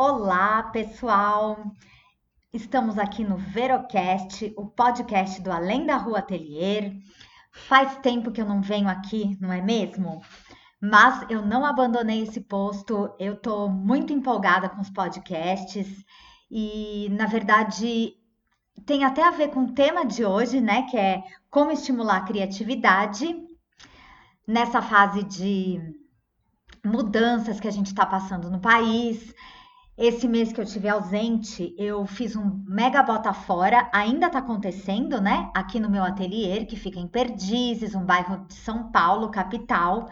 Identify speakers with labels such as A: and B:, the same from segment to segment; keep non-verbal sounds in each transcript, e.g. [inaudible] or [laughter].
A: Olá, pessoal! Estamos aqui no Verocast, o podcast do Além da Rua Atelier. Faz tempo que eu não venho aqui, não é mesmo? Mas eu não abandonei esse posto, eu tô muito empolgada com os podcasts e, na verdade, tem até a ver com o tema de hoje, né? Que é como estimular a criatividade nessa fase de mudanças que a gente está passando no país. Esse mês que eu tive ausente, eu fiz um mega bota fora, ainda está acontecendo, né? Aqui no meu ateliê, que fica em Perdizes, um bairro de São Paulo, capital.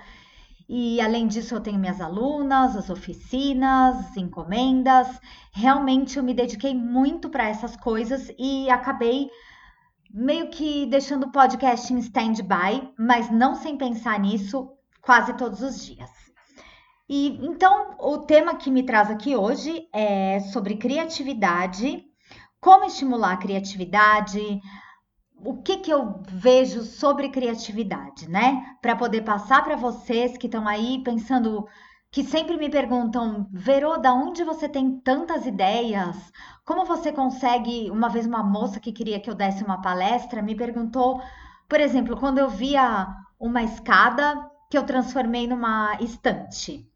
A: E além disso, eu tenho minhas alunas, as oficinas, encomendas. Realmente eu me dediquei muito para essas coisas e acabei meio que deixando o podcast em stand-by, mas não sem pensar nisso quase todos os dias. E então o tema que me traz aqui hoje é sobre criatividade, como estimular a criatividade, o que que eu vejo sobre criatividade, né? Para poder passar para vocês que estão aí pensando, que sempre me perguntam, Verô, da onde você tem tantas ideias? Como você consegue? Uma vez uma moça que queria que eu desse uma palestra me perguntou, por exemplo, quando eu via uma escada que eu transformei numa estante.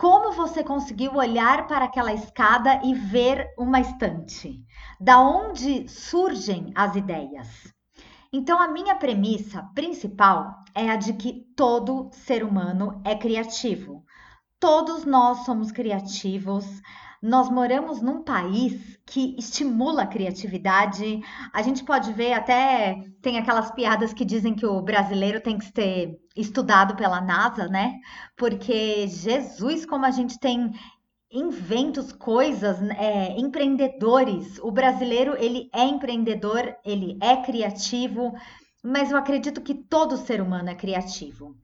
A: Como você conseguiu olhar para aquela escada e ver uma estante? Da onde surgem as ideias? Então, a minha premissa principal é a de que todo ser humano é criativo. Todos nós somos criativos. Nós moramos num país que estimula a criatividade. A gente pode ver até tem aquelas piadas que dizem que o brasileiro tem que ser estudado pela NASA, né? Porque Jesus, como a gente tem inventos, coisas, é, empreendedores. O brasileiro ele é empreendedor, ele é criativo, mas eu acredito que todo ser humano é criativo.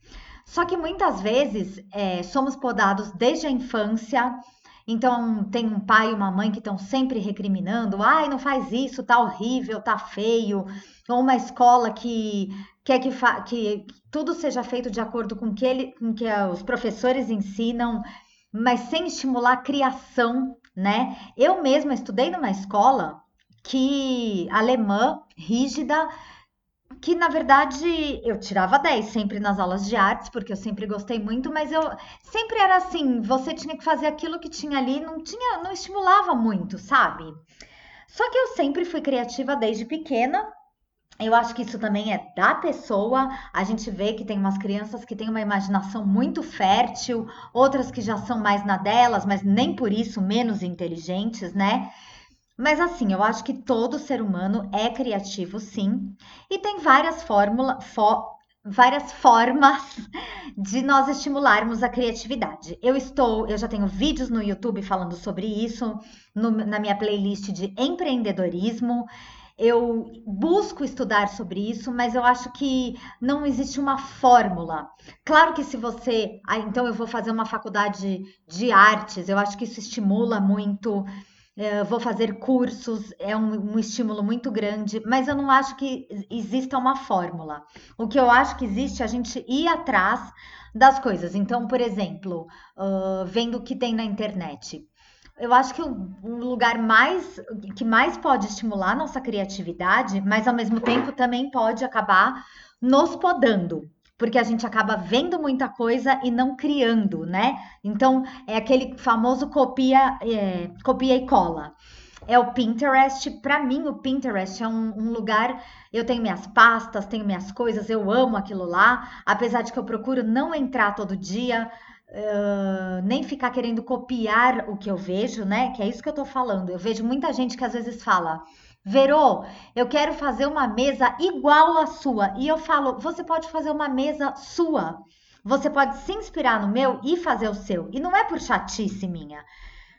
A: Só que muitas vezes é, somos podados desde a infância então, tem um pai e uma mãe que estão sempre recriminando: ai, não faz isso, tá horrível, tá feio. Ou uma escola que quer que, que tudo seja feito de acordo com que, ele, com que os professores ensinam, mas sem estimular a criação, né? Eu mesma estudei numa escola que alemã, rígida, que na verdade eu tirava 10 sempre nas aulas de artes, porque eu sempre gostei muito, mas eu sempre era assim, você tinha que fazer aquilo que tinha ali, não tinha, não estimulava muito, sabe? Só que eu sempre fui criativa desde pequena. Eu acho que isso também é da pessoa. A gente vê que tem umas crianças que têm uma imaginação muito fértil, outras que já são mais na delas, mas nem por isso menos inteligentes, né? Mas assim, eu acho que todo ser humano é criativo, sim, e tem várias fórmulas, várias formas [laughs] de nós estimularmos a criatividade. Eu estou, eu já tenho vídeos no YouTube falando sobre isso, no, na minha playlist de empreendedorismo. Eu busco estudar sobre isso, mas eu acho que não existe uma fórmula. Claro que se você, ah, então eu vou fazer uma faculdade de artes, eu acho que isso estimula muito vou fazer cursos, é um, um, estímulo muito grande, mas eu não acho que exista uma fórmula. O que eu acho que existe é a gente ir atrás das coisas. Então, por exemplo, uh, vendo o que tem na internet. Eu acho que o, o lugar mais que mais pode estimular nossa criatividade, mas ao mesmo tempo também pode acabar nos podando porque a gente acaba vendo muita coisa e não criando, né? Então é aquele famoso copia, é, copia e cola. É o Pinterest. Para mim, o Pinterest é um, um, lugar. Eu tenho minhas pastas, tenho minhas coisas, eu amo aquilo lá. Apesar de que eu procuro não entrar todo dia, uh, nem ficar querendo copiar o que eu vejo, né? Que é isso que eu tô falando. Eu vejo muita gente que às vezes fala. Verô, eu quero fazer uma mesa igual à sua. E eu falo, você pode fazer uma mesa sua. Você pode se inspirar no meu e fazer o seu. E não é por chatice minha,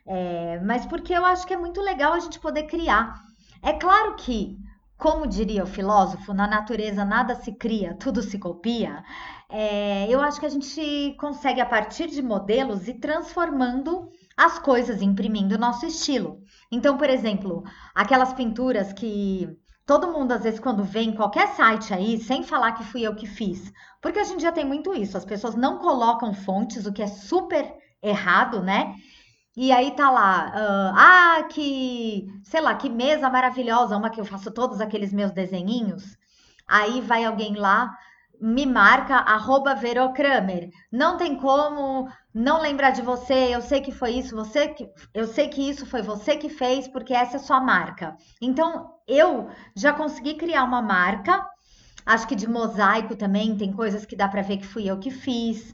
A: é, mas porque eu acho que é muito legal a gente poder criar. É claro que, como diria o filósofo, na natureza nada se cria, tudo se copia. É, eu acho que a gente consegue, a partir de modelos, ir transformando as coisas, imprimindo o nosso estilo. Então, por exemplo, aquelas pinturas que todo mundo, às vezes, quando vê em qualquer site aí, sem falar que fui eu que fiz, porque a gente já tem muito isso, as pessoas não colocam fontes, o que é super errado, né? E aí tá lá, uh, ah, que, sei lá, que mesa maravilhosa, uma que eu faço todos aqueles meus desenhinhos. Aí vai alguém lá, me marca, arroba Verocramer. Não tem como não lembrar de você, eu sei que foi isso, você que, eu sei que isso foi você que fez, porque essa é sua marca. Então, eu já consegui criar uma marca, acho que de mosaico também, tem coisas que dá para ver que fui eu que fiz.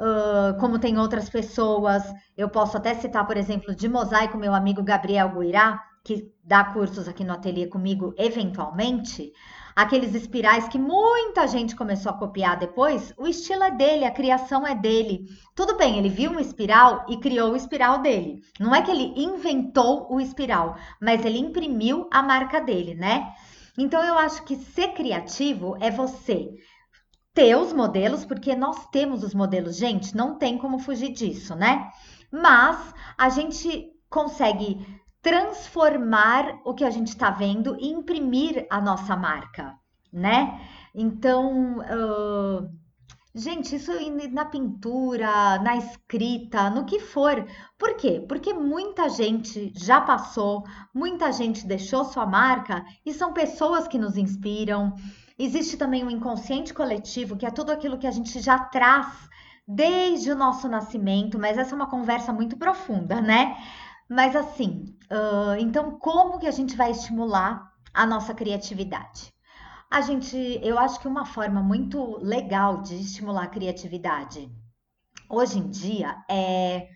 A: Uh, como tem outras pessoas, eu posso até citar, por exemplo, de mosaico, meu amigo Gabriel Guirá, que dá cursos aqui no ateliê comigo eventualmente, aqueles espirais que muita gente começou a copiar depois, o estilo é dele, a criação é dele. Tudo bem, ele viu um espiral e criou o espiral dele. Não é que ele inventou o espiral, mas ele imprimiu a marca dele, né? Então eu acho que ser criativo é você ter os modelos, porque nós temos os modelos, gente, não tem como fugir disso, né? Mas a gente consegue transformar o que a gente está vendo e imprimir a nossa marca, né? Então, uh, gente, isso na pintura, na escrita, no que for. Por quê? Porque muita gente já passou, muita gente deixou sua marca e são pessoas que nos inspiram. Existe também o um inconsciente coletivo, que é tudo aquilo que a gente já traz desde o nosso nascimento, mas essa é uma conversa muito profunda, né? Mas assim, uh, então como que a gente vai estimular a nossa criatividade? A gente, eu acho que uma forma muito legal de estimular a criatividade hoje em dia é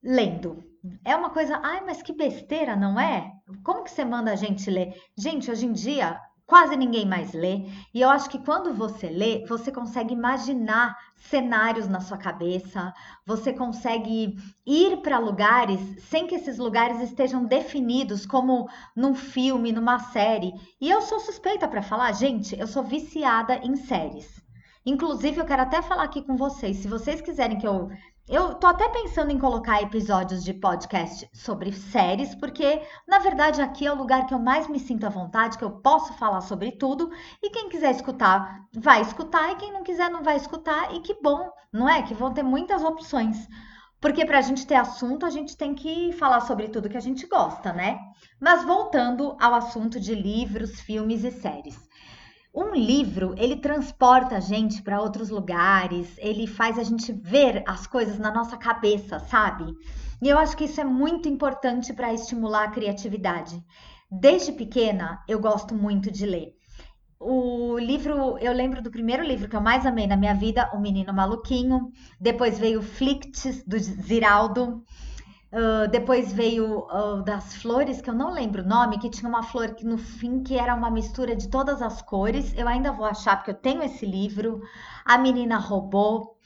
A: lendo. É uma coisa, ai, mas que besteira, não é? Como que você manda a gente ler? Gente, hoje em dia quase ninguém mais lê. E eu acho que quando você lê, você consegue imaginar cenários na sua cabeça, você consegue ir para lugares sem que esses lugares estejam definidos como num filme, numa série. E eu sou suspeita para falar, gente, eu sou viciada em séries. Inclusive, eu quero até falar aqui com vocês, se vocês quiserem que eu eu tô até pensando em colocar episódios de podcast sobre séries, porque na verdade aqui é o lugar que eu mais me sinto à vontade, que eu posso falar sobre tudo, e quem quiser escutar, vai escutar, e quem não quiser não vai escutar, e que bom, não é? Que vão ter muitas opções. Porque para a gente ter assunto, a gente tem que falar sobre tudo que a gente gosta, né? Mas voltando ao assunto de livros, filmes e séries. Um livro, ele transporta a gente para outros lugares, ele faz a gente ver as coisas na nossa cabeça, sabe? E eu acho que isso é muito importante para estimular a criatividade. Desde pequena, eu gosto muito de ler. O livro, eu lembro do primeiro livro que eu mais amei na minha vida, O Menino Maluquinho. Depois veio Flicts, do Ziraldo. Uh, depois veio uh, das flores, que eu não lembro o nome, que tinha uma flor que no fim que era uma mistura de todas as cores. Eu ainda vou achar, porque eu tenho esse livro. A Menina Robô.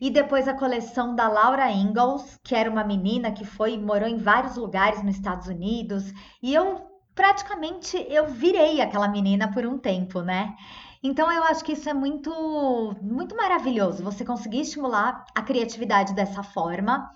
A: E depois a coleção da Laura Ingalls, que era uma menina que foi morou em vários lugares nos Estados Unidos. E eu praticamente eu virei aquela menina por um tempo, né? Então eu acho que isso é muito muito maravilhoso, você conseguir estimular a criatividade dessa forma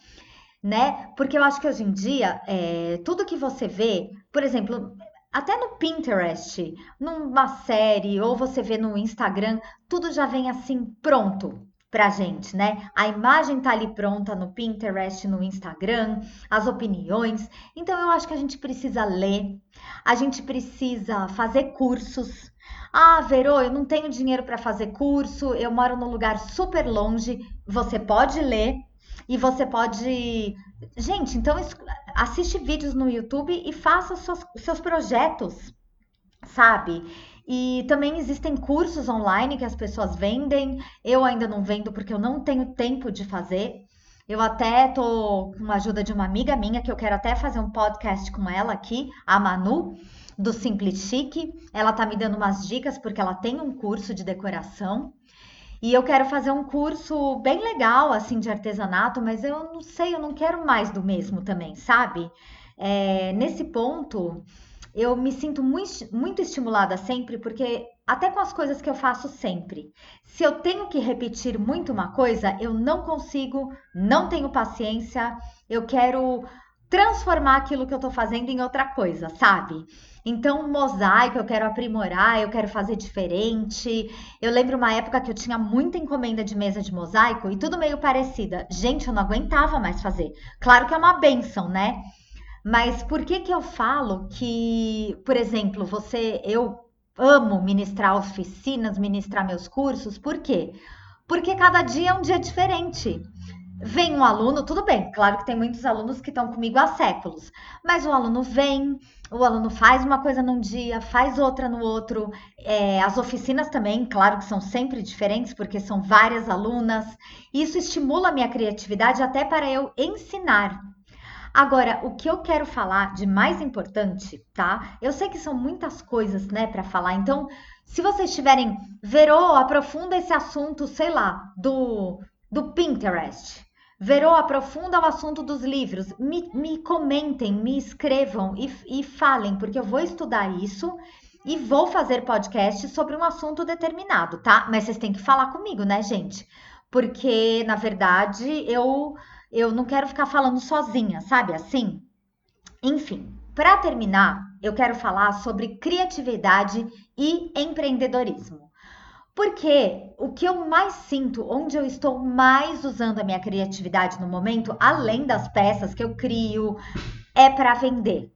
A: né? Porque eu acho que hoje em dia, é, tudo que você vê, por exemplo, até no Pinterest, numa série, ou você vê no Instagram, tudo já vem assim pronto pra gente, né? A imagem tá ali pronta no Pinterest, no Instagram, as opiniões. Então eu acho que a gente precisa ler, a gente precisa fazer cursos. Ah, Verô, eu não tenho dinheiro para fazer curso, eu moro num lugar super longe. Você pode ler, e você pode. Gente, então assiste vídeos no YouTube e faça seus, seus projetos, sabe? E também existem cursos online que as pessoas vendem. Eu ainda não vendo porque eu não tenho tempo de fazer. Eu até tô com a ajuda de uma amiga minha que eu quero até fazer um podcast com ela aqui, a Manu, do Simply Chic. Ela tá me dando umas dicas porque ela tem um curso de decoração. E eu quero fazer um curso bem legal, assim, de artesanato, mas eu não sei, eu não quero mais do mesmo também, sabe? É, nesse ponto, eu me sinto muito, muito estimulada sempre, porque até com as coisas que eu faço sempre, se eu tenho que repetir muito uma coisa, eu não consigo, não tenho paciência, eu quero transformar aquilo que eu tô fazendo em outra coisa, sabe? Então, mosaico eu quero aprimorar, eu quero fazer diferente. Eu lembro uma época que eu tinha muita encomenda de mesa de mosaico e tudo meio parecida. Gente, eu não aguentava mais fazer. Claro que é uma benção, né? Mas por que que eu falo que, por exemplo, você, eu amo ministrar oficinas, ministrar meus cursos? Por quê? Porque cada dia é um dia diferente. Vem um aluno, tudo bem, claro que tem muitos alunos que estão comigo há séculos, mas o aluno vem, o aluno faz uma coisa num dia, faz outra no outro. É, as oficinas também, claro que são sempre diferentes, porque são várias alunas. Isso estimula a minha criatividade até para eu ensinar. Agora, o que eu quero falar de mais importante, tá? Eu sei que são muitas coisas, né, para falar. Então, se vocês tiverem, Verô, aprofunda esse assunto, sei lá, do, do Pinterest. Verô, aprofunda o assunto dos livros. Me, me comentem, me escrevam e, e falem, porque eu vou estudar isso e vou fazer podcast sobre um assunto determinado, tá? Mas vocês têm que falar comigo, né, gente? Porque, na verdade, eu, eu não quero ficar falando sozinha, sabe assim? Enfim, para terminar, eu quero falar sobre criatividade e empreendedorismo. Porque o que eu mais sinto, onde eu estou mais usando a minha criatividade no momento, além das peças que eu crio, é para vender.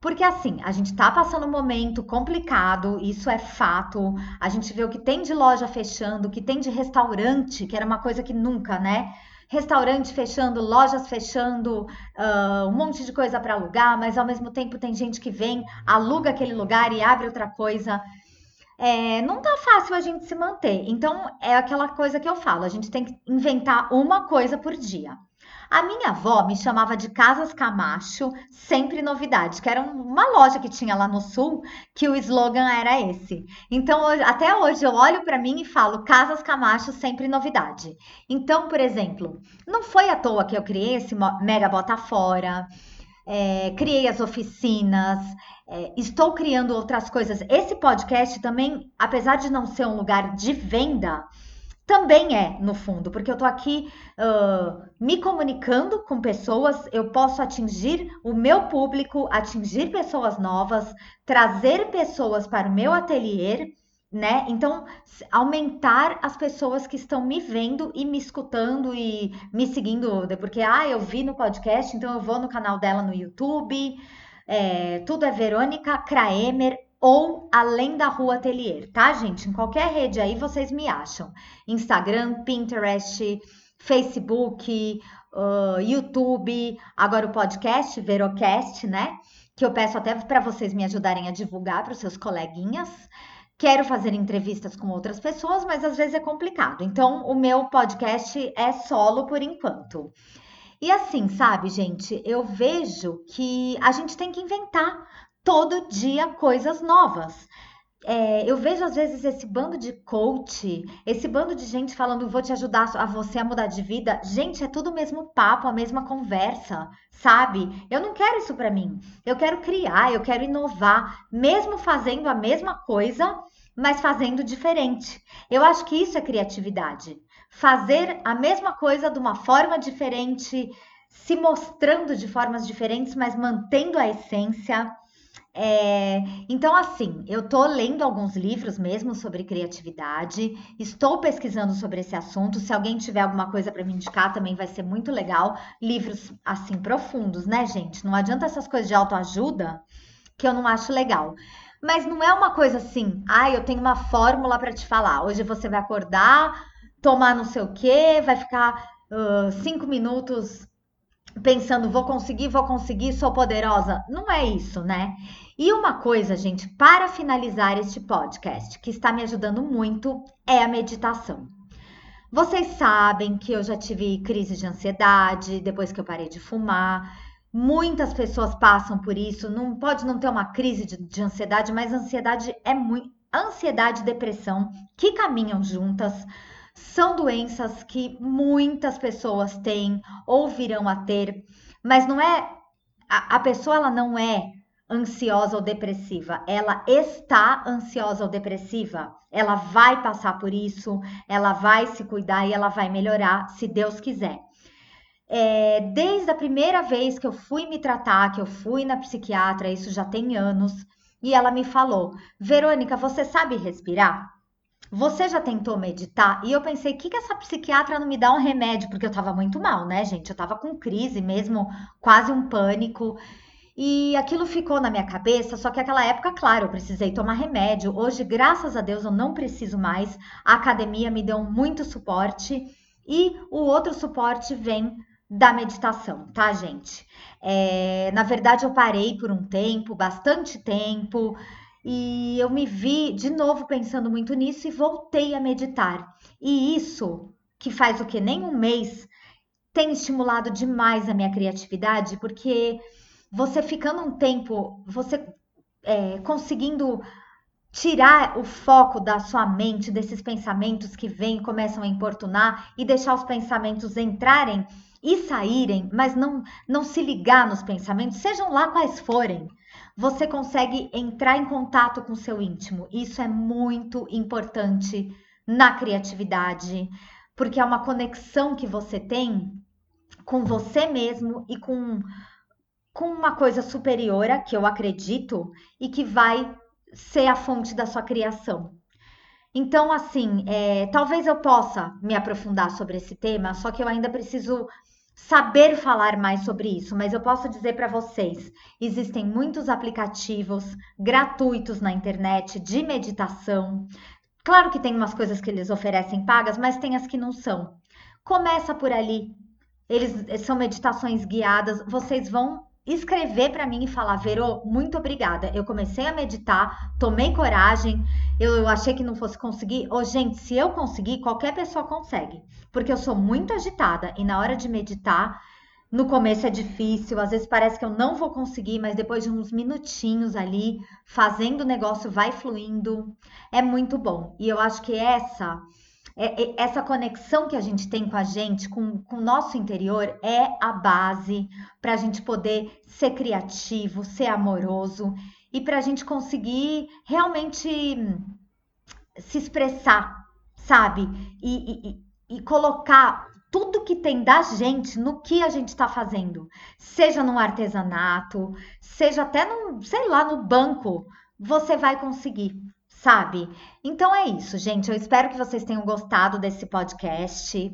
A: Porque assim, a gente tá passando um momento complicado, isso é fato. A gente vê o que tem de loja fechando, o que tem de restaurante, que era uma coisa que nunca, né? Restaurante fechando, lojas fechando, uh, um monte de coisa para alugar, mas ao mesmo tempo tem gente que vem, aluga aquele lugar e abre outra coisa é, não tá fácil a gente se manter. Então, é aquela coisa que eu falo: a gente tem que inventar uma coisa por dia. A minha avó me chamava de Casas Camacho, sempre novidade, que era uma loja que tinha lá no sul, que o slogan era esse. Então, até hoje eu olho para mim e falo Casas Camacho, sempre novidade. Então, por exemplo, não foi à toa que eu criei esse Mega Bota Fora, é, criei as oficinas, é, estou criando outras coisas. Esse podcast também, apesar de não ser um lugar de venda, também é, no fundo, porque eu tô aqui uh, me comunicando com pessoas, eu posso atingir o meu público, atingir pessoas novas, trazer pessoas para o meu ateliê, né? Então, aumentar as pessoas que estão me vendo e me escutando e me seguindo, porque, ah, eu vi no podcast, então eu vou no canal dela no YouTube. É, tudo é Verônica Kraemer ou Além da Rua Atelier, tá, gente? Em qualquer rede aí vocês me acham. Instagram, Pinterest, Facebook, uh, YouTube, agora o podcast, Verocast, né? Que eu peço até para vocês me ajudarem a divulgar para os seus coleguinhas. Quero fazer entrevistas com outras pessoas, mas às vezes é complicado. Então, o meu podcast é solo por enquanto. E assim, sabe, gente, eu vejo que a gente tem que inventar todo dia coisas novas. É, eu vejo às vezes esse bando de coach, esse bando de gente falando vou te ajudar a você a mudar de vida. Gente, é tudo o mesmo papo, a mesma conversa, sabe? Eu não quero isso para mim. Eu quero criar, eu quero inovar, mesmo fazendo a mesma coisa, mas fazendo diferente. Eu acho que isso é criatividade fazer a mesma coisa de uma forma diferente, se mostrando de formas diferentes, mas mantendo a essência. É, então, assim, eu tô lendo alguns livros mesmo sobre criatividade, estou pesquisando sobre esse assunto. Se alguém tiver alguma coisa para me indicar, também vai ser muito legal. Livros assim profundos, né, gente? Não adianta essas coisas de autoajuda que eu não acho legal. Mas não é uma coisa assim, ah, eu tenho uma fórmula para te falar. Hoje você vai acordar, tomar não sei o quê, vai ficar uh, cinco minutos pensando, vou conseguir, vou conseguir, sou poderosa. Não é isso, né? E uma coisa, gente, para finalizar este podcast, que está me ajudando muito, é a meditação. Vocês sabem que eu já tive crise de ansiedade depois que eu parei de fumar. Muitas pessoas passam por isso. Não pode não ter uma crise de, de ansiedade, mas ansiedade é muito. Ansiedade e depressão que caminham juntas são doenças que muitas pessoas têm ou virão a ter, mas não é a, a pessoa ela não é ansiosa ou depressiva, ela está ansiosa ou depressiva, ela vai passar por isso, ela vai se cuidar e ela vai melhorar, se Deus quiser. é, desde a primeira vez que eu fui me tratar, que eu fui na psiquiatra, isso já tem anos, e ela me falou: Verônica, você sabe respirar? Você já tentou meditar? E eu pensei, que que essa psiquiatra não me dá um remédio? Porque eu tava muito mal, né, gente? Eu tava com crise mesmo, quase um pânico. E aquilo ficou na minha cabeça, só que aquela época, claro, eu precisei tomar remédio. Hoje, graças a Deus, eu não preciso mais. A academia me deu muito suporte e o outro suporte vem da meditação, tá, gente? É, na verdade, eu parei por um tempo, bastante tempo, e eu me vi de novo pensando muito nisso e voltei a meditar. E isso, que faz o que? Nem um mês, tem estimulado demais a minha criatividade, porque você ficando um tempo, você é, conseguindo tirar o foco da sua mente, desses pensamentos que vêm, começam a importunar e deixar os pensamentos entrarem e saírem, mas não, não se ligar nos pensamentos, sejam lá quais forem, você consegue entrar em contato com o seu íntimo. Isso é muito importante na criatividade, porque é uma conexão que você tem com você mesmo e com com uma coisa superior, que eu acredito, e que vai ser a fonte da sua criação. Então, assim, é, talvez eu possa me aprofundar sobre esse tema, só que eu ainda preciso saber falar mais sobre isso, mas eu posso dizer para vocês: existem muitos aplicativos gratuitos na internet de meditação. Claro que tem umas coisas que eles oferecem pagas, mas tem as que não são. Começa por ali. Eles são meditações guiadas, vocês vão escrever para mim e falar: Verô, muito obrigada. Eu comecei a meditar, tomei coragem, eu, achei que não fosse conseguir. Ô, oh, gente, se eu conseguir, qualquer pessoa consegue. Porque eu sou muito agitada e na hora de meditar, no começo é difícil, às vezes parece que eu não vou conseguir, mas depois de uns minutinhos ali, fazendo o negócio vai fluindo, é muito bom. E eu acho que essa essa conexão que a gente tem com a gente, com, com o nosso interior, é a base para a gente poder ser criativo, ser amoroso e para a gente conseguir realmente se expressar, sabe? E, e, e colocar tudo que tem da gente no que a gente está fazendo, seja no artesanato, seja até no, sei lá, no banco, você vai conseguir sabe? Então é isso, gente. Eu espero que vocês tenham gostado desse podcast.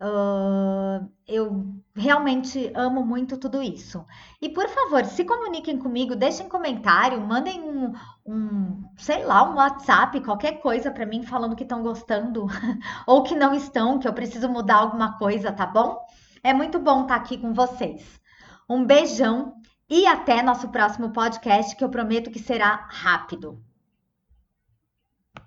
A: Uh, eu realmente amo muito tudo isso. E por favor, se comuniquem comigo, deixem comentário, mandem um, um sei lá, um WhatsApp, qualquer coisa para mim falando que estão gostando [laughs] ou que não estão, que eu preciso mudar alguma coisa, tá bom? É muito bom estar aqui com vocês. Um beijão e até nosso próximo podcast, que eu prometo que será rápido.